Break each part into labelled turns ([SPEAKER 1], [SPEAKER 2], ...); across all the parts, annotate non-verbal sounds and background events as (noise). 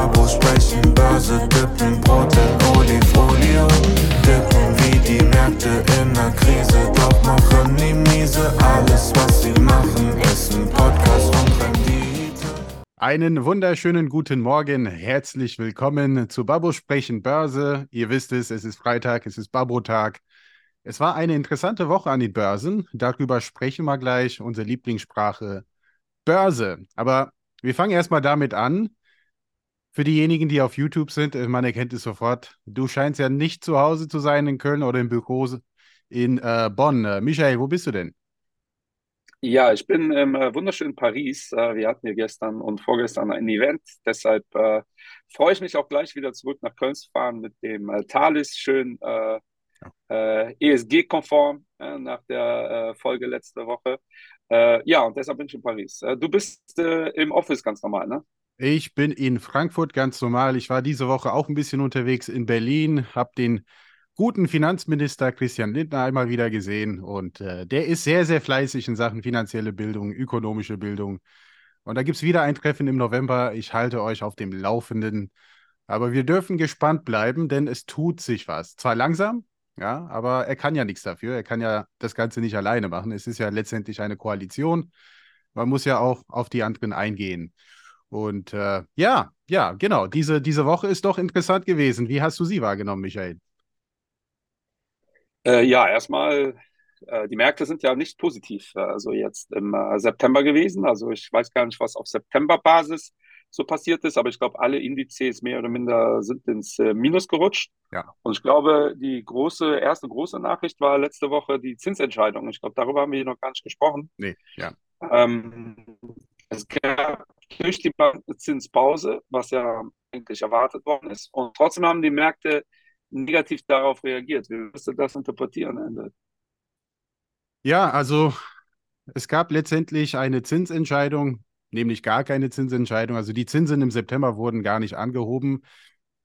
[SPEAKER 1] Babo sprechen, Börse dippen, Brot in Olifolie. Dippen wie die Märkte in der Krise, doch machen die miese. Alles, was sie machen, ist ein Podcast und Rendite.
[SPEAKER 2] Einen wunderschönen guten Morgen. Herzlich willkommen zu Babo Sprechen Börse. Ihr wisst es, es ist Freitag, es ist Babo-Tag. Es war eine interessante Woche an den Börsen. Darüber sprechen wir gleich. Unsere Lieblingssprache Börse. Aber wir fangen erstmal damit an. Für diejenigen, die auf YouTube sind, äh, man erkennt es sofort. Du scheinst ja nicht zu Hause zu sein in Köln oder im Büro in äh, Bonn. Äh, Michael, wo bist du denn?
[SPEAKER 3] Ja, ich bin im äh, wunderschönen Paris. Äh, wir hatten ja gestern und vorgestern ein Event. Deshalb äh, freue ich mich auch gleich wieder zurück nach Köln zu fahren mit dem äh, Thalys. Schön äh, ESG-konform nach der Folge letzte Woche. ja, und deshalb bin ich in Paris. du bist im Office ganz normal, ne?
[SPEAKER 2] Ich bin in Frankfurt ganz normal. Ich war diese Woche auch ein bisschen unterwegs in Berlin, habe den guten Finanzminister Christian Lindner einmal wieder gesehen und äh, der ist sehr, sehr fleißig in Sachen finanzielle Bildung, ökonomische Bildung. Und da gibt es wieder ein Treffen im November. Ich halte euch auf dem Laufenden. Aber wir dürfen gespannt bleiben, denn es tut sich was. Zwar langsam, ja, aber er kann ja nichts dafür. Er kann ja das Ganze nicht alleine machen. Es ist ja letztendlich eine Koalition. Man muss ja auch auf die anderen eingehen. Und äh, ja, ja, genau. Diese, diese Woche ist doch interessant gewesen. Wie hast du sie wahrgenommen, Michael?
[SPEAKER 3] Äh, ja, erstmal, äh, die Märkte sind ja nicht positiv, äh, also jetzt im äh, September gewesen. Also ich weiß gar nicht, was auf September-Basis so passiert ist, aber ich glaube, alle Indizes mehr oder minder sind ins äh, Minus gerutscht.
[SPEAKER 2] Ja.
[SPEAKER 3] Und ich glaube, die große, erste große Nachricht war letzte Woche die Zinsentscheidung. Ich glaube, darüber haben wir noch gar nicht gesprochen.
[SPEAKER 2] Nee, ja.
[SPEAKER 3] Ähm, es gab durch die Zinspause, was ja eigentlich erwartet worden ist. Und trotzdem haben die Märkte negativ darauf reagiert. Wie wirst du das interpretieren, Ende?
[SPEAKER 2] Ja, also es gab letztendlich eine Zinsentscheidung, nämlich gar keine Zinsentscheidung. Also die Zinsen im September wurden gar nicht angehoben.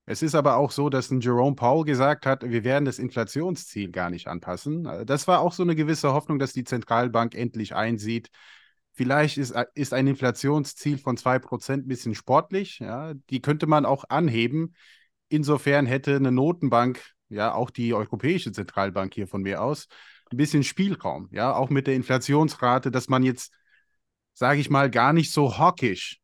[SPEAKER 2] Es ist aber auch so, dass ein Jerome Powell gesagt hat, wir werden das Inflationsziel gar nicht anpassen. Das war auch so eine gewisse Hoffnung, dass die Zentralbank endlich einsieht, Vielleicht ist, äh, ist ein Inflationsziel von 2% ein bisschen sportlich. Ja? Die könnte man auch anheben. Insofern hätte eine Notenbank, ja, auch die Europäische Zentralbank hier von mir aus, ein bisschen Spielraum. Ja, auch mit der Inflationsrate, dass man jetzt, sage ich mal, gar nicht so hawkisch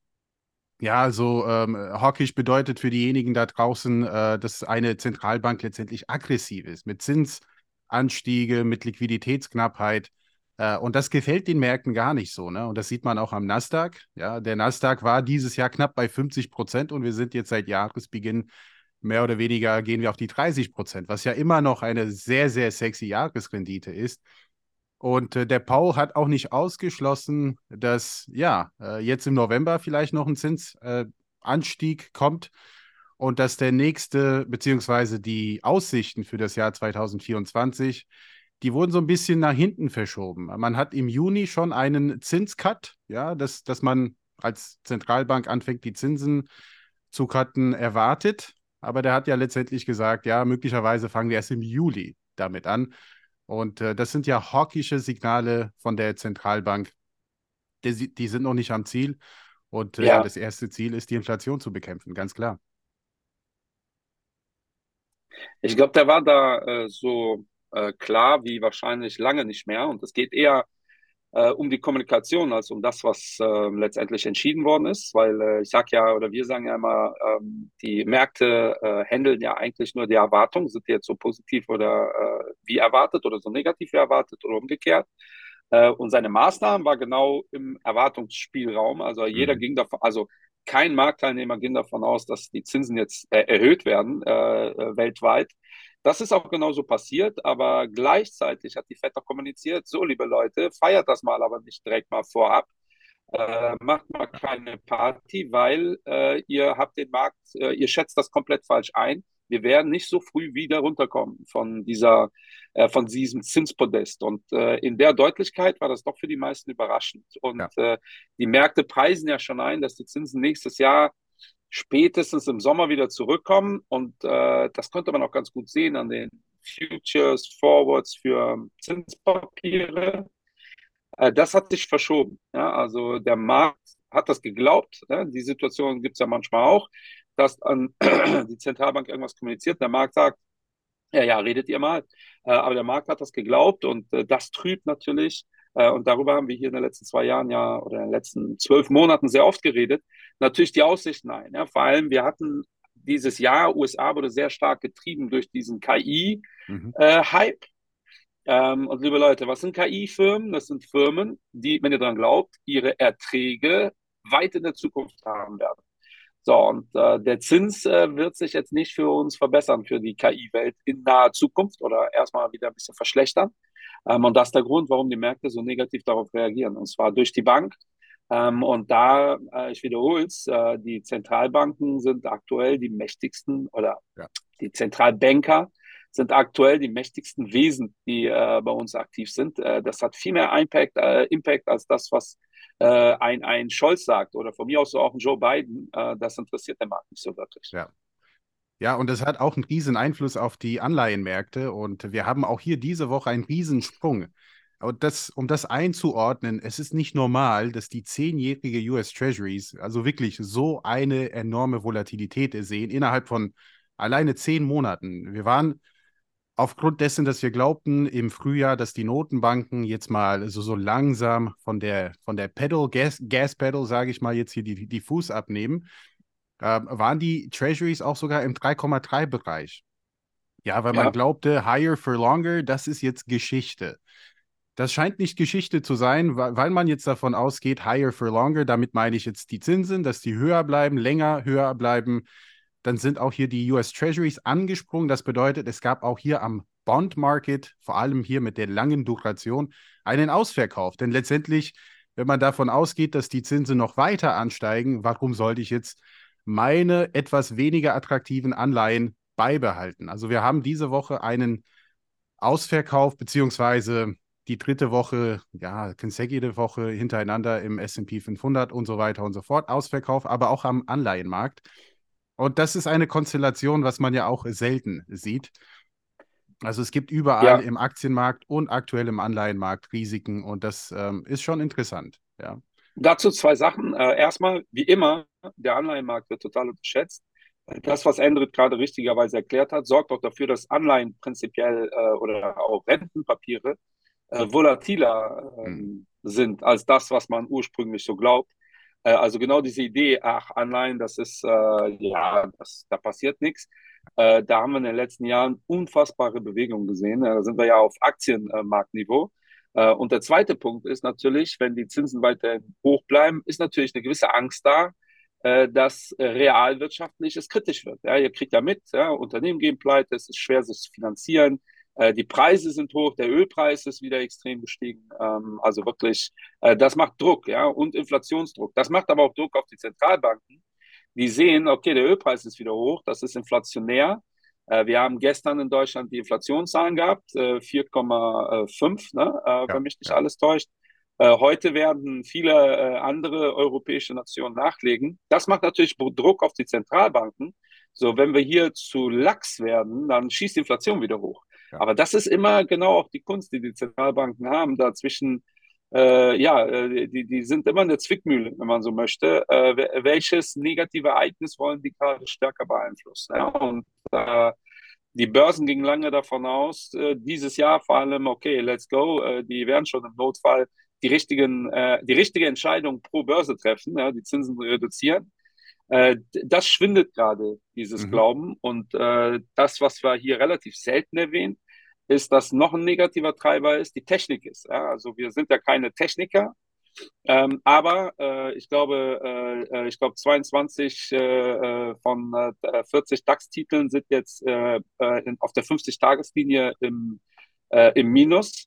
[SPEAKER 2] ja, also ähm, hawkisch bedeutet für diejenigen da draußen, äh, dass eine Zentralbank letztendlich aggressiv ist, mit Zinsanstiege, mit Liquiditätsknappheit. Äh, und das gefällt den Märkten gar nicht so. Ne? Und das sieht man auch am Nasdaq. Ja, der Nasdaq war dieses Jahr knapp bei 50 Prozent und wir sind jetzt seit Jahresbeginn mehr oder weniger gehen wir auf die 30 Prozent, was ja immer noch eine sehr, sehr sexy Jahresrendite ist. Und äh, der Paul hat auch nicht ausgeschlossen, dass ja äh, jetzt im November vielleicht noch ein Zinsanstieg äh, kommt und dass der nächste, beziehungsweise die Aussichten für das Jahr 2024 die wurden so ein bisschen nach hinten verschoben. Man hat im Juni schon einen Zinscut, ja, dass, dass man als Zentralbank anfängt, die Zinsen zu cutten, erwartet. Aber der hat ja letztendlich gesagt, ja, möglicherweise fangen wir erst im Juli damit an. Und äh, das sind ja hawkische Signale von der Zentralbank. Die, die sind noch nicht am Ziel. Und äh, ja. das erste Ziel ist, die Inflation zu bekämpfen, ganz klar.
[SPEAKER 3] Ich glaube, der war da äh, so äh, klar wie wahrscheinlich lange nicht mehr. Und es geht eher äh, um die Kommunikation als um das, was äh, letztendlich entschieden worden ist. Weil äh, ich sage ja, oder wir sagen ja immer, ähm, die Märkte äh, handeln ja eigentlich nur die Erwartung, sind die jetzt so positiv oder äh, wie erwartet oder so negativ wie erwartet oder umgekehrt. und seine Maßnahmen war genau im Erwartungsspielraum. Also jeder mhm. ging davon, also kein Marktteilnehmer ging davon aus, dass die Zinsen jetzt erhöht werden weltweit. Das ist auch genauso passiert, aber gleichzeitig hat die FED auch kommuniziert, so liebe Leute, feiert das mal aber nicht direkt mal vorab. Äh, macht mal keine Party, weil äh, ihr habt den Markt, äh, ihr schätzt das komplett falsch ein. Wir werden nicht so früh wieder runterkommen von dieser, äh, von diesem Zinspodest. Und äh, in der Deutlichkeit war das doch für die meisten überraschend. Und ja. Äh, die Märkte preisen ja schon ein, dass die Zinsen nächstes Jahr spätestens im Sommer wieder zurückkommen. Und äh, das konnte man auch ganz gut sehen an den Futures, Forwards für Zinspapiere. Äh, das hat sich verschoben. Ja? Also der Markt hat das geglaubt. Ja? Die Situation gibt es ja manchmal auch. dass an (clears throat) die Zentralbank irgendwas kommuniziert. Der Markt sagt, ja, ja, redet ihr mal. Äh, aber der Markt hat das geglaubt und äh, das trübt natürlich. Äh, und darüber haben wir hier in den letzten zwei Jahren ja oder in den letzten zwölf Monaten sehr oft geredet. Natürlich die Aussichten ein. Ja. Vor allem, wir hatten dieses Jahr, USA wurde sehr stark getrieben durch diesen KI-Hype. Mhm. Äh, ähm, und liebe Leute, was sind KI-Firmen? Das sind Firmen, die, wenn ihr daran glaubt, ihre Erträge weit in der Zukunft haben werden. So, und äh, der Zins äh, wird sich jetzt nicht für uns verbessern, für die KI-Welt in naher Zukunft oder erstmal wieder ein bisschen verschlechtern. Ähm, und das ist der Grund, warum die Märkte so negativ darauf reagieren. Und zwar durch die Bank. Ähm, und da, äh, ich wiederhole es, äh, die Zentralbanken sind aktuell die mächtigsten oder ja. die Zentralbanker sind aktuell die mächtigsten Wesen, die äh, bei uns aktiv sind. Äh, das hat viel mehr Impact, äh, Impact als das, was äh, ein, ein Scholz sagt oder von mir aus so auch ein Joe Biden, das interessiert den Markt nicht so wirklich.
[SPEAKER 2] Ja. Ja, und es hat auch einen riesen Einfluss auf die Anleihenmärkte. Und wir haben auch hier diese Woche einen Riesensprung. Und das, um das einzuordnen, es ist nicht normal, dass die zehnjährige US Treasuries also wirklich so eine enorme Volatilität sehen innerhalb von alleine zehn Monaten. Wir waren aufgrund dessen, dass wir glaubten im Frühjahr, dass die Notenbanken jetzt mal so, so langsam von der, von der Pedal, Gas, Gas Pedal, sage ich mal, jetzt hier die, die Fuß abnehmen, äh, waren die Treasuries auch sogar im 3,3-Bereich. Ja, weil ja. man glaubte, higher for longer, das ist jetzt Geschichte. Das scheint nicht Geschichte zu sein, weil man jetzt davon ausgeht, higher for longer, damit meine ich jetzt die Zinsen, dass die höher bleiben, länger höher bleiben dann sind auch hier die US Treasuries angesprungen. Das bedeutet, es gab auch hier am Bond Market, vor allem hier mit der langen Duration, einen Ausverkauf. Denn letztendlich, wenn man davon ausgeht, dass die Zinsen noch weiter ansteigen, warum sollte ich jetzt meine etwas weniger attraktiven Anleihen beibehalten? Also wir haben diese Woche einen Ausverkauf beziehungsweise die dritte Woche, ja, consecutive Woche hintereinander im S&P 500 und so weiter und so fort Ausverkauf, aber auch am Anleihenmarkt. Und das ist eine Konstellation, was man ja auch selten sieht. Also es gibt überall ja. im Aktienmarkt und aktuell im Anleihenmarkt Risiken und das ähm, ist schon interessant. Ja.
[SPEAKER 3] Dazu zwei Sachen. Äh, erstmal, wie immer, der Anleihenmarkt wird total unterschätzt. Das, was Endrit gerade richtigerweise erklärt hat, sorgt auch dafür, dass Anleihen prinzipiell äh, oder auch Rentenpapiere äh, volatiler mhm. sind als das, was man ursprünglich so glaubt. Äh, also genau diese Idee, ach, Anleihen, das ist, äh, ja, das, da passiert nichts. Äh, da haben wir in den letzten Jahren unfassbare Bewegungen gesehen. Äh, da sind wir ja auf Aktienmarktniveau. Äh, und der zweite Punkt ist natürlich, wenn die Zinsen weiterhin hoch bleiben, ist natürlich eine gewisse Angst da, äh, dass realwirtschaftlich es kritisch wird. Ja, ihr kriegt ja mit, ja, Unternehmen gehen pleite, es ist schwer, sich zu finanzieren. Äh, die Preise sind hoch, der Ölpreis ist wieder extrem gestiegen. Ähm, also wirklich, das macht Druck, ja, und Inflationsdruck. Das macht aber auch Druck auf die Zentralbanken. Die sehen, okay, der Ölpreis ist wieder hoch, das ist inflationär. Äh, wir haben gestern in Deutschland die Inflationszahlen gehabt, 4,5, ne, ja, wenn mich nicht ja. alles täuscht. Heute werden viele andere europäische Nationen nachlegen. Das macht natürlich Druck auf die Zentralbanken. So, wenn wir hier zu lax werden, dann schießt die Inflation wieder hoch. Aber das ist immer genau auch die Kunst, die die Zentralbanken haben, dazwischen, äh, ja, äh, die, die sind immer eine Zwickmühle, wenn man so möchte. Äh, welches negative Ereignis wollen die gerade stärker beeinflussen? Ja? Und äh, die Börsen gingen lange davon aus, äh, dieses Jahr vor allem, okay, let's go, äh, die werden schon im Notfall die, richtigen, die richtige Entscheidung pro Börse treffen, ja, die Zinsen reduzieren. Das schwindet gerade, dieses mhm. Glauben. Und das, was wir hier relativ selten erwähnen, ist, dass noch ein negativer Treiber ist, die Technik ist. Ja? Also wir sind ja keine Techniker, ähm, aber äh, ich glaube, äh, äh ich glaube 22 äh, von 40 DAX-Titeln sind jetzt in, auf der 50-Tageslinie im, im Minus.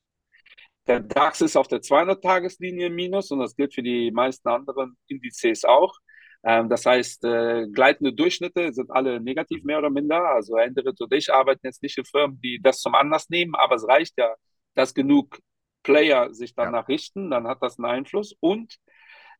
[SPEAKER 3] Der DAX ist auf der 200-Tageslinie im Minus und das gilt für die meisten anderen Indizes auch. Ähm, das heißt, äh, gleitende Durchschnitte sind alle negativ mehr oder minder. Also Endrit und ich arbeiten jetzt nicht in Firmen, die das zum Anlass nehmen, aber es reicht ja, dass genug Player sich danach ja. richten, dann hat das einen Einfluss. Und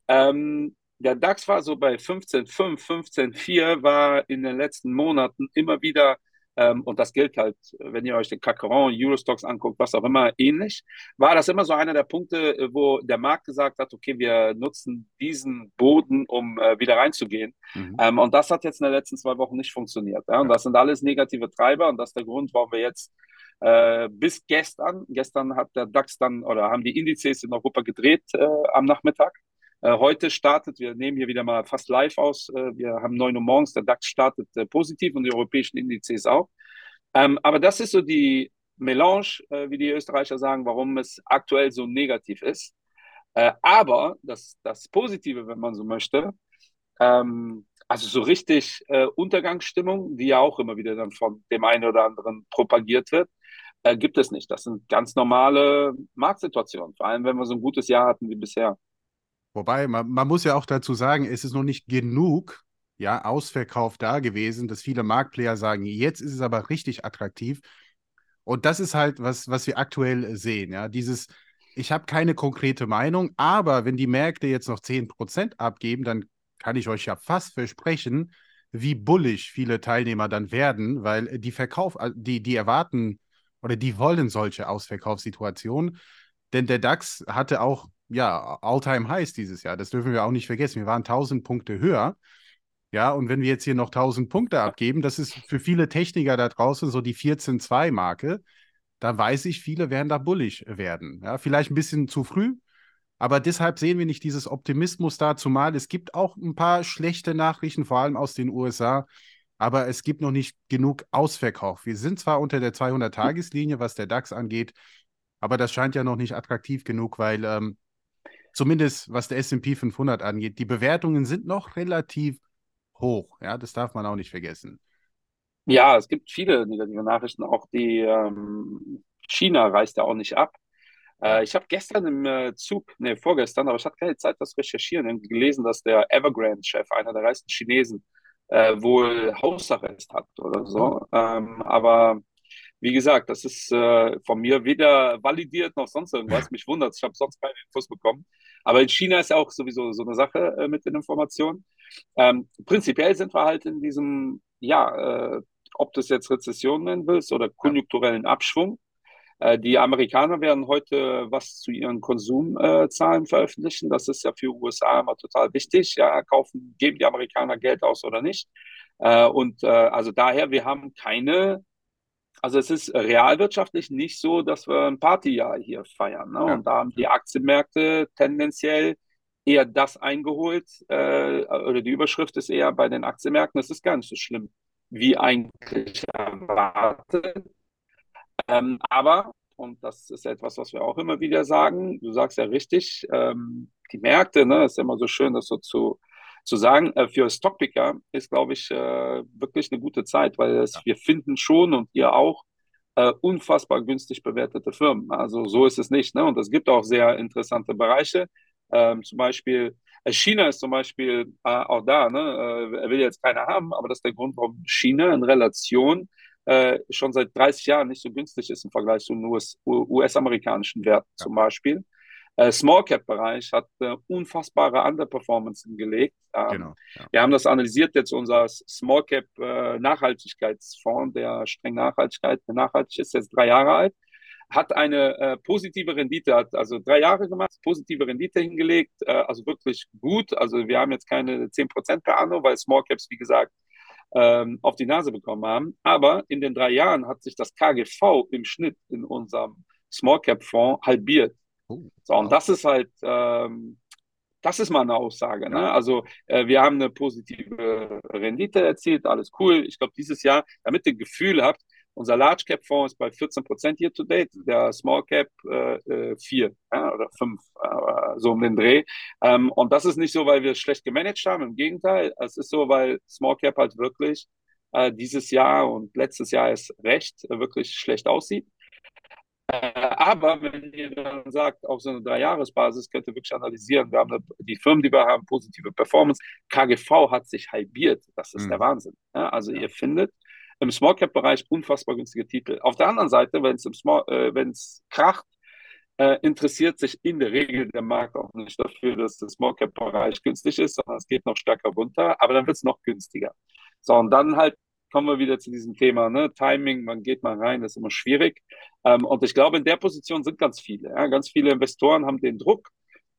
[SPEAKER 3] ähm, der DAX war so bei 15,5, 15,4, war in den letzten Monaten immer wieder ähm, und das gilt halt, wenn ihr euch den Cacaron, Eurostox anguckt, was auch immer, ähnlich, war das immer so einer der Punkte, äh, wo der Markt gesagt hat, okay, wir nutzen diesen Boden, um äh, wieder reinzugehen. Mhm. Ähm, und das hat jetzt in den letzten zwei Wochen nicht funktioniert. Ja? Und das sind alles negative Treiber und das ist der Grund, warum wir jetzt äh, bis gestern, gestern hat der DAX dann oder haben die Indizes in Europa gedreht äh, am Nachmittag. Äh, heute startet, wir nehmen hier wieder mal fast live aus, äh, wir haben 9 Uhr morgens, der DAX startet äh, positiv und die europäischen Indizes auch. Ähm, aber das ist so die Melange, wie die Österreicher sagen, warum es aktuell so negativ ist. aber das, das Positive, wenn man so möchte, ähm, also so richtig Untergangsstimmung, die ja auch immer wieder dann von dem einen oder anderen propagiert wird, gibt es nicht. Das sind ganz normale Marktsituationen, vor allem wenn wir so ein gutes Jahr hatten wie bisher.
[SPEAKER 2] Wobei, man, man muss ja auch dazu sagen, es ist noch nicht genug ja, Ausverkauf da gewesen, dass viele Marktplayer sagen, jetzt ist es aber richtig attraktiv. Und das ist halt, was, was wir aktuell sehen. Ja, dieses, ich habe keine konkrete Meinung, aber wenn die Märkte jetzt noch 10% abgeben, dann kann ich euch ja fast versprechen, wie bullig viele Teilnehmer dann werden, weil die Verkauf, äh, die, die erwarten oder die wollen solche Ausverkaufssituationen. Denn der DAX hatte auch ja, All-Time-Highs dieses Jahr. Das dürfen wir auch nicht vergessen. Wir waren 1000 Punkte höher. Ja, und wenn wir jetzt hier noch 1000 Punkte abgeben, das ist für viele Techniker da draußen so die 14-2-Marke. Da weiß ich, viele werden da bullig werden. Ja, vielleicht ein bisschen zu früh, aber deshalb sehen wir nicht dieses Optimismus da, zumal es gibt auch ein paar schlechte Nachrichten, vor allem aus den USA, aber es gibt noch nicht genug Ausverkauf. Wir sind zwar unter der 200-Tageslinie, was der DAX angeht, aber das scheint ja noch nicht attraktiv genug, weil ähm, zumindest was der SP 500 angeht, die Bewertungen sind noch relativ hoch. Ja, das darf man auch nicht vergessen.
[SPEAKER 3] Ja, es gibt viele negative Nachrichten. Auch die ähm, China reißt ja auch nicht ab. Äh, ich habe gestern im äh, Zug, ne, vorgestern, aber ich hatte keine Zeit, das zu recherchieren, gelesen, dass der Evergrande-Chef, einer der reichsten Chinesen, äh, wohl Hausarrest hat oder so. Oh. Ähm, aber wie gesagt, das ist äh, von mir weder validiert noch sonst irgendwas. Mich wundert ich habe sonst keine Infos bekommen. Aber in China ist ja auch sowieso so eine Sache äh, mit den Informationen. Ähm, prinzipiell sind wir halt in diesem, ja, äh, ob du es jetzt Rezession nennen willst oder konjunkturellen Abschwung. Äh, die Amerikaner werden heute was zu ihren Konsumzahlen veröffentlichen. Das ist ja für USA immer total wichtig. Ja, kaufen, geben die Amerikaner Geld aus oder nicht. Äh, und äh, also daher, wir haben keine also es ist realwirtschaftlich nicht so, dass wir ein Partyjahr hier feiern. Ne? Ja. Und da haben die Aktienmärkte tendenziell eher das eingeholt, äh, oder die Überschrift ist eher bei den Aktienmärkten, es ist gar nicht so schlimm, wie eigentlich erwartet. Ähm, aber, und das ist etwas, was wir auch immer wieder sagen, du sagst ja richtig, ähm, die Märkte, ne, ist immer so schön, das so zu zu sagen, äh, für Stockpicker ist, glaube ich, äh, wirklich eine gute Zeit, weil es, wir finden schon und ihr auch äh, unfassbar günstig bewertete Firmen. Also so ist es nicht. Ne? Und es gibt auch sehr interessante Bereiche. Ähm, zum Beispiel, äh, China ist zum Beispiel äh, auch da, ne? Äh, er will jetzt keiner haben, aber das ist der Grund, warum China in Relation schon seit 30 Jahren nicht so günstig ist im Vergleich zu US-amerikanischen US Werten ja. zum Beispiel. Äh, Small Cap Bereich hat äh, unfassbare Underperformance gelegt. Ähm, genau, ja. Wir haben das analysiert jetzt unser Small Cap äh, Nachhaltigkeitsfonds, der streng Nachhaltigkeit nachhaltig ist, jetzt drei Jahre alt, hat eine äh, positive Rendite, hat also drei Jahre gemacht, positive Rendite hingelegt, äh, also wirklich gut. Also wir haben jetzt keine 10% per anno, weil Small Caps, wie gesagt, ähm, auf die Nase bekommen haben. Aber in den drei Jahren hat sich das KGV im Schnitt in unserem Small Cap Fonds halbiert. Oh, so, und das ist halt, ähm, das ist mal eine Aussage. Ne? Also äh, wir haben eine positive Rendite erzielt, alles cool. Ich glaube, dieses Jahr, damit ihr ein Gefühl habt, unser Large Cap Fonds ist bei 14 Prozent year to date, der Small Cap äh, 4 äh, oder 5, äh, so um den Dreh. Ähm, und das ist nicht so, weil wir es schlecht gemanagt haben, im Gegenteil. Es ist so, weil Small Cap halt wirklich äh, dieses Jahr und letztes Jahr ist recht äh, wirklich schlecht aussieht. Äh, aber wenn ihr dann sagt, auf so eine Dreijahresbasis könnt ihr wirklich analysieren, wir haben eine, die Firmen, die wir haben, positive Performance. KGV hat sich halbiert. Das ist mhm. der Wahnsinn. Ja, also ja. ihr findet im Small Cap Bereich unfassbar günstige Titel. Auf der anderen Seite, wenn es im Small, äh, wenn es kracht, äh, interessiert sich in der Regel der Markt auch nicht dafür, dass der Small Cap Bereich günstig ist, sondern es geht noch stärker runter, aber dann wird es noch günstiger. So, und dann halt kommen wir wieder zu diesem Thema, ne? Timing, wann geht man rein, ist immer schwierig. Ähm, und ich glaube, in der Position sind ganz viele. Ja? Ganz viele Investoren haben den Druck,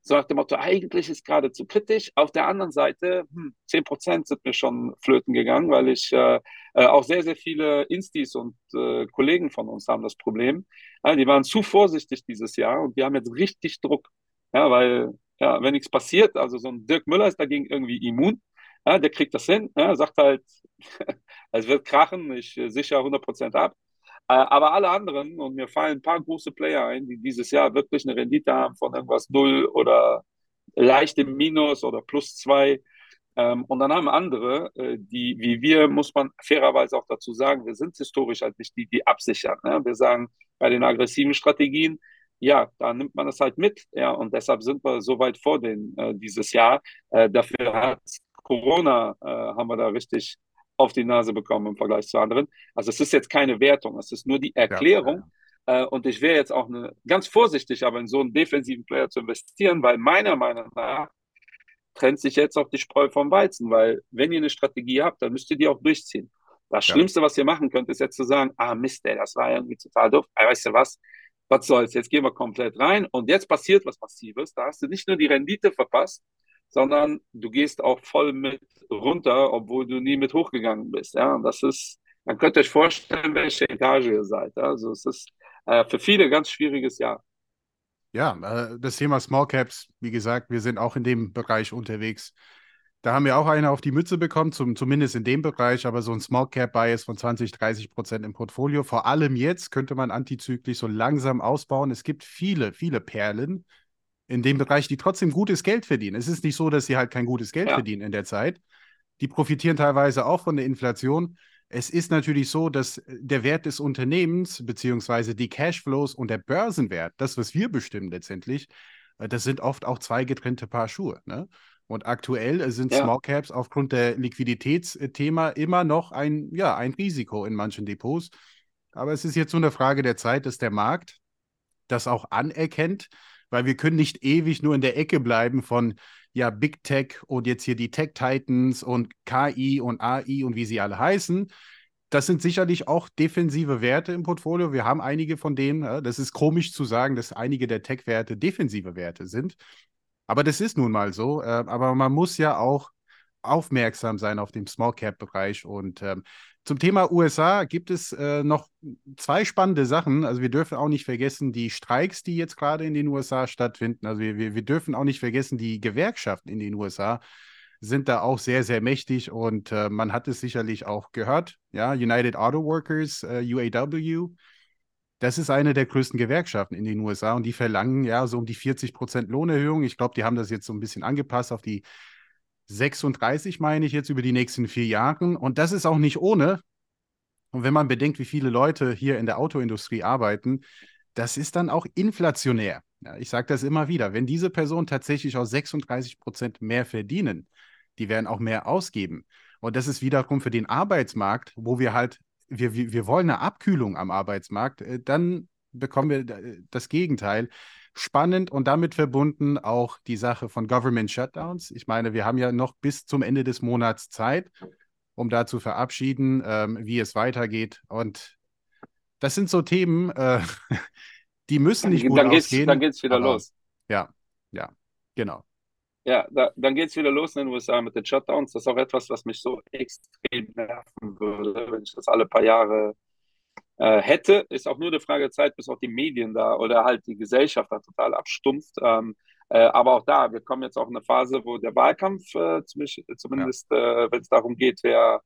[SPEAKER 3] so nach dem Motto, eigentlich ist gerade zu kritisch. Auf der anderen Seite, hm, 10 Prozent sind mir schon flöten gegangen, weil ich äh, äh, auch sehr, sehr viele Instis und äh, Kollegen von uns haben das Problem. Ja, die waren zu vorsichtig dieses Jahr und die haben jetzt richtig Druck. Ja, weil, ja, wenn nichts passiert, also so ein Dirk Müller ist dagegen irgendwie immun. Ja, der kriegt das hin, ja, sagt halt, (laughs) es wird krachen, ich äh, sichere 100 Prozent ab. Äh, aber alle anderen, und mir fallen ein paar große Player ein, die dieses Jahr wirklich eine Rendite haben von irgendwas null oder leicht im Minus oder plus zwei. Ähm, und dann haben andere, äh, die wie wir, muss man fairerweise auch dazu sagen, wir sind historisch halt nicht die, die absichern. Ne? Wir sagen bei den aggressiven Strategien, ja, da nimmt man das halt mit. Ja, und deshalb sind wir so weit vor den äh, dieses Jahr. Äh, dafür hat Corona, äh, haben wir da richtig auf die Nase bekommen im Vergleich zu anderen. Also es ist jetzt keine Wertung, es ist nur die Erklärung. Ja, ja. Äh, und ich wäre jetzt auch eine, ganz vorsichtig, aber in so einen defensiven Player zu investieren, weil meiner Meinung nach trennt sich jetzt auch die Spreu vom Weizen, weil wenn ihr eine Strategie habt, dann müsst ihr die auch durchziehen. Das ja. Schlimmste, was ihr machen könnt, ist jetzt zu sagen, ah Mist, ey, das war irgendwie total doof. Aber weißt du was, was soll's, jetzt gehen wir komplett rein und jetzt passiert was Massives. Da hast du nicht nur die Rendite verpasst, sondern du gehst auch voll mit runter, obwohl du nie mit hochgegangen bist. Ja, und das ist, man könnte euch vorstellen, welche Etage ihr seid. Also es ist äh, für viele ein ganz schwieriges Jahr.
[SPEAKER 2] Ja, äh, das Thema Small Caps, wie gesagt, wir sind auch in dem Bereich unterwegs. Da haben wir auch eine auf die Mütze bekommen, zum, zumindest in dem Bereich, aber so ein Small Cap Bias von 20, 30 Prozent im Portfolio. Vor allem jetzt könnte man antizyklisch so langsam ausbauen. Es gibt viele, viele Perlen, in dem Bereich, die trotzdem gutes Geld verdienen. Es ist nicht so, dass sie halt kein gutes Geld ja. verdienen in der Zeit. Die profitieren teilweise auch von der Inflation. Es ist natürlich so, dass der Wert des Unternehmens beziehungsweise die Cashflows und der Börsenwert, das, was wir bestimmen letztendlich, äh, das sind oft auch zwei getrennte Paar Schuhe. Ne? Und aktuell sind ja. Small Caps aufgrund der Liquiditätsthema immer noch ein, ja, ein Risiko in manchen Depots. Aber es ist jetzt so eine Frage der Zeit, dass der Markt das auch anerkennt, weil wir können nicht ewig nur in der Ecke bleiben von ja Big Tech und jetzt hier die Tech Titans und KI und AI und wie sie alle heißen. Das sind sicherlich auch defensive Werte im Portfolio. Wir haben einige von denen. Das ist komisch zu sagen, dass einige der Tech-Werte defensive Werte sind. Aber das ist nun mal so. Äh, aber man muss ja auch aufmerksam sein auf dem Small Cap Bereich und ähm, zum Thema USA gibt es äh, noch zwei spannende Sachen. Also wir dürfen auch nicht vergessen, die Streiks, die jetzt gerade in den USA stattfinden. Also wir, wir, wir dürfen auch nicht vergessen, die Gewerkschaften in den USA sind da auch sehr, sehr mächtig und äh, man hat es sicherlich auch gehört. Ja, United Auto Workers, äh, UAW, das ist eine der größten Gewerkschaften in den USA und die verlangen ja so um die 40 Prozent Lohnerhöhung. Ich glaube, die haben das jetzt so ein bisschen angepasst auf die 36, meine ich, jetzt über die nächsten vier Jahre. Und das ist auch nicht ohne. Und wenn man bedenkt, wie viele Leute hier in der Autoindustrie arbeiten, das ist dann auch inflationär. Ja, ich sage das immer wieder. Wenn diese Personen tatsächlich auch 36 Prozent mehr verdienen, die werden auch mehr ausgeben. Und das ist wiederum für den Arbeitsmarkt, wo wir halt, wir, wir, wir wollen eine Abkühlung am Arbeitsmarkt, äh, dann bekommen wir äh, das Gegenteil spannend und damit verbunden auch die Sache von Government Shutdowns. Ich meine, wir haben ja noch bis zum Ende des Monats Zeit, um da zu verabschieden, ähm, wie es weitergeht. Und das sind so Themen, äh, (laughs) die müssen nicht gut
[SPEAKER 3] dann geht's,
[SPEAKER 2] ausgehen.
[SPEAKER 3] Dann geht es wieder aber, los.
[SPEAKER 2] Ja, ja, genau.
[SPEAKER 3] Ja, da, dann geht es wieder los in den USA mit den Shutdowns. Das ist auch etwas, was mich so extrem nerven würde, wenn ich das alle paar Jahre äh, hätte, ist auch nur eine Frage der Zeit, bis auch die Medien da oder halt die Gesellschaft da total abstumpft. Ähm, äh, aber auch da, wir kommen jetzt auch in eine Phase, wo der Wahlkampf äh, zumindest, ja. Äh, wenn es darum geht, wer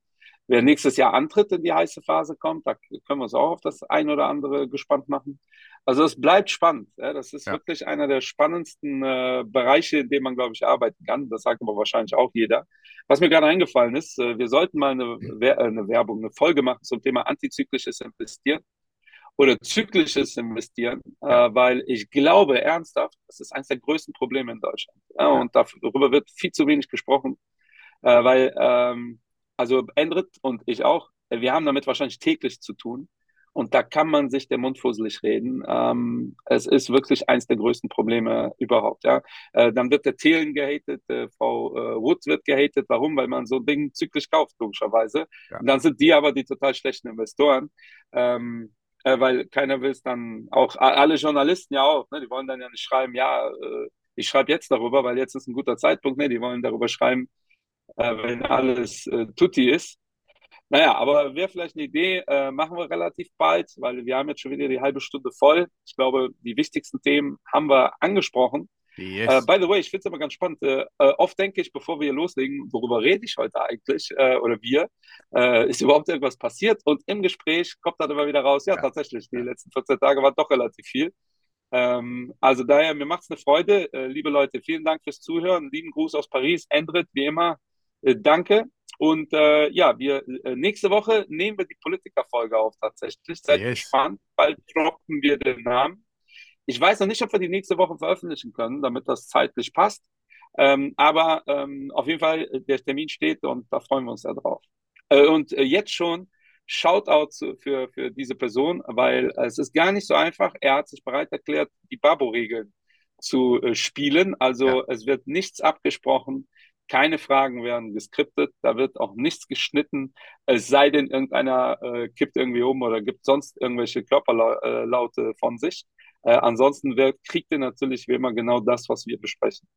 [SPEAKER 3] wer nächstes Jahr antritt in die heiße Phase kommt, da können wir uns auch auf das ein oder andere gespannt machen. Also es bleibt spannend. Ja, das ist ja. wirklich einer der spannendsten äh, Bereiche, in dem man, glaube ich, arbeiten kann. Das sagt aber wahrscheinlich auch jeder. Was mir gerade eingefallen ist, äh, wir sollten mal eine, Wer äh, eine Werbung, eine Folge machen zum Thema antizyklisches Investieren oder zyklisches Investieren, äh, weil ich glaube ernsthaft, das ist eines der größten Probleme in Deutschland. Ja, und darüber wird viel zu wenig gesprochen, äh, weil ähm, also Endrit und ich auch, wir haben damit wahrscheinlich täglich zu tun. Und da kann man sich den Mund fusselig reden. Ähm, es ist wirklich eins der größten Probleme überhaupt. Ja? Äh, dann wird der Thelen gehatet, äh, Frau äh, Woods wird gehatet. Warum? Weil man so ein Ding zyklisch kauft, logischerweise. Ja. Und dann sind die aber die total schlechten Investoren. Ähm, äh, weil keiner will es dann auch, alle Journalisten ja auch, ne? die wollen dann ja nicht schreiben, ja, äh, ich schreibe jetzt darüber, weil jetzt ist ein guter Zeitpunkt. Ne? Die wollen darüber schreiben, äh, wenn alles tutti ist. Naja, aber wäre vielleicht eine Idee, äh, machen wir relativ bald, weil wir haben jetzt schon wieder die halbe Stunde voll. Ich glaube, die wichtigsten Themen haben wir angesprochen. Yes. Uh, by the way, ich finde es immer ganz spannend. Uh, oft denke ich, bevor wir hier loslegen, worüber rede ich heute eigentlich uh, oder wir? ist überhaupt irgendwas passiert? Und im Gespräch kommt dann immer wieder raus, ja, ja. tatsächlich, die letzten 14 Tage waren doch relativ viel. Ähm, also daher, mir macht es eine Freude. liebe Leute, vielen Dank fürs Zuhören. Lieben Gruß aus Paris. Endrit, wie immer, danke. Und äh, ja, wir äh, nächste Woche nehmen wir die Politikerfolge auf tatsächlich. Seid yes. gespannt. Bald droppen wir den Namen. Ich weiß noch nicht, ob wir die nächste Woche veröffentlichen können, damit das zeitlich passt. Ähm, aber ähm, auf jeden Fall, äh, der Termin steht und da freuen wir uns sehr drauf. Äh, und äh, jetzt schon Shoutout für, für diese Person, weil es ist gar nicht so einfach. Er hat sich bereit erklärt, die Babo-Regeln zu äh, spielen. Also ja. es wird nichts abgesprochen. Keine Fragen werden geskriptet, da wird auch nichts geschnitten, es sei denn, irgendeiner äh, kippt irgendwie um oder gibt sonst irgendwelche Körperlaute äh, von sich. Äh, ansonsten wird, kriegt ihr natürlich wie immer genau das, was wir besprechen.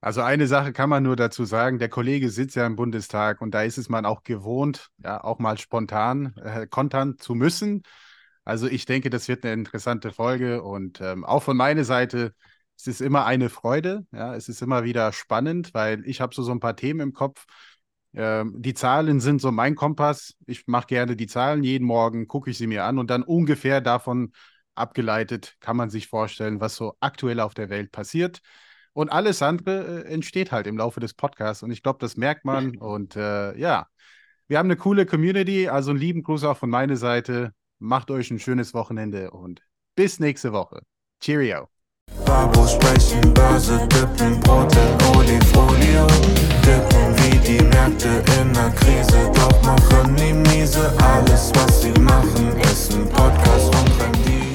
[SPEAKER 2] Also eine Sache kann man nur dazu sagen, der Kollege sitzt ja im Bundestag und da ist es man auch gewohnt, ja, auch mal spontan äh, kontern zu müssen. Also ich denke, das wird eine interessante Folge und ähm, auch von meiner Seite es ist immer eine Freude, ja, es ist immer wieder spannend, weil ich habe so, so ein paar Themen im Kopf. Ähm, die Zahlen sind so mein Kompass. Ich mache gerne die Zahlen jeden Morgen, gucke ich sie mir an und dann ungefähr davon abgeleitet kann man sich vorstellen, was so aktuell auf der Welt passiert. Und alles andere äh, entsteht halt im Laufe des Podcasts und ich glaube, das merkt man. (laughs) Und äh, ja, wir haben eine coole Community, also einen lieben Gruß auch von meiner Seite. Macht euch ein schönes Wochenende und bis nächste Woche. Cheerio.
[SPEAKER 1] Babo sprechen Börse, dippen Brot in Olifolie. Dippen wie die Märkte in der Krise, doch machen die miese. Alles, was sie machen, ist ein Podcast und Rendite.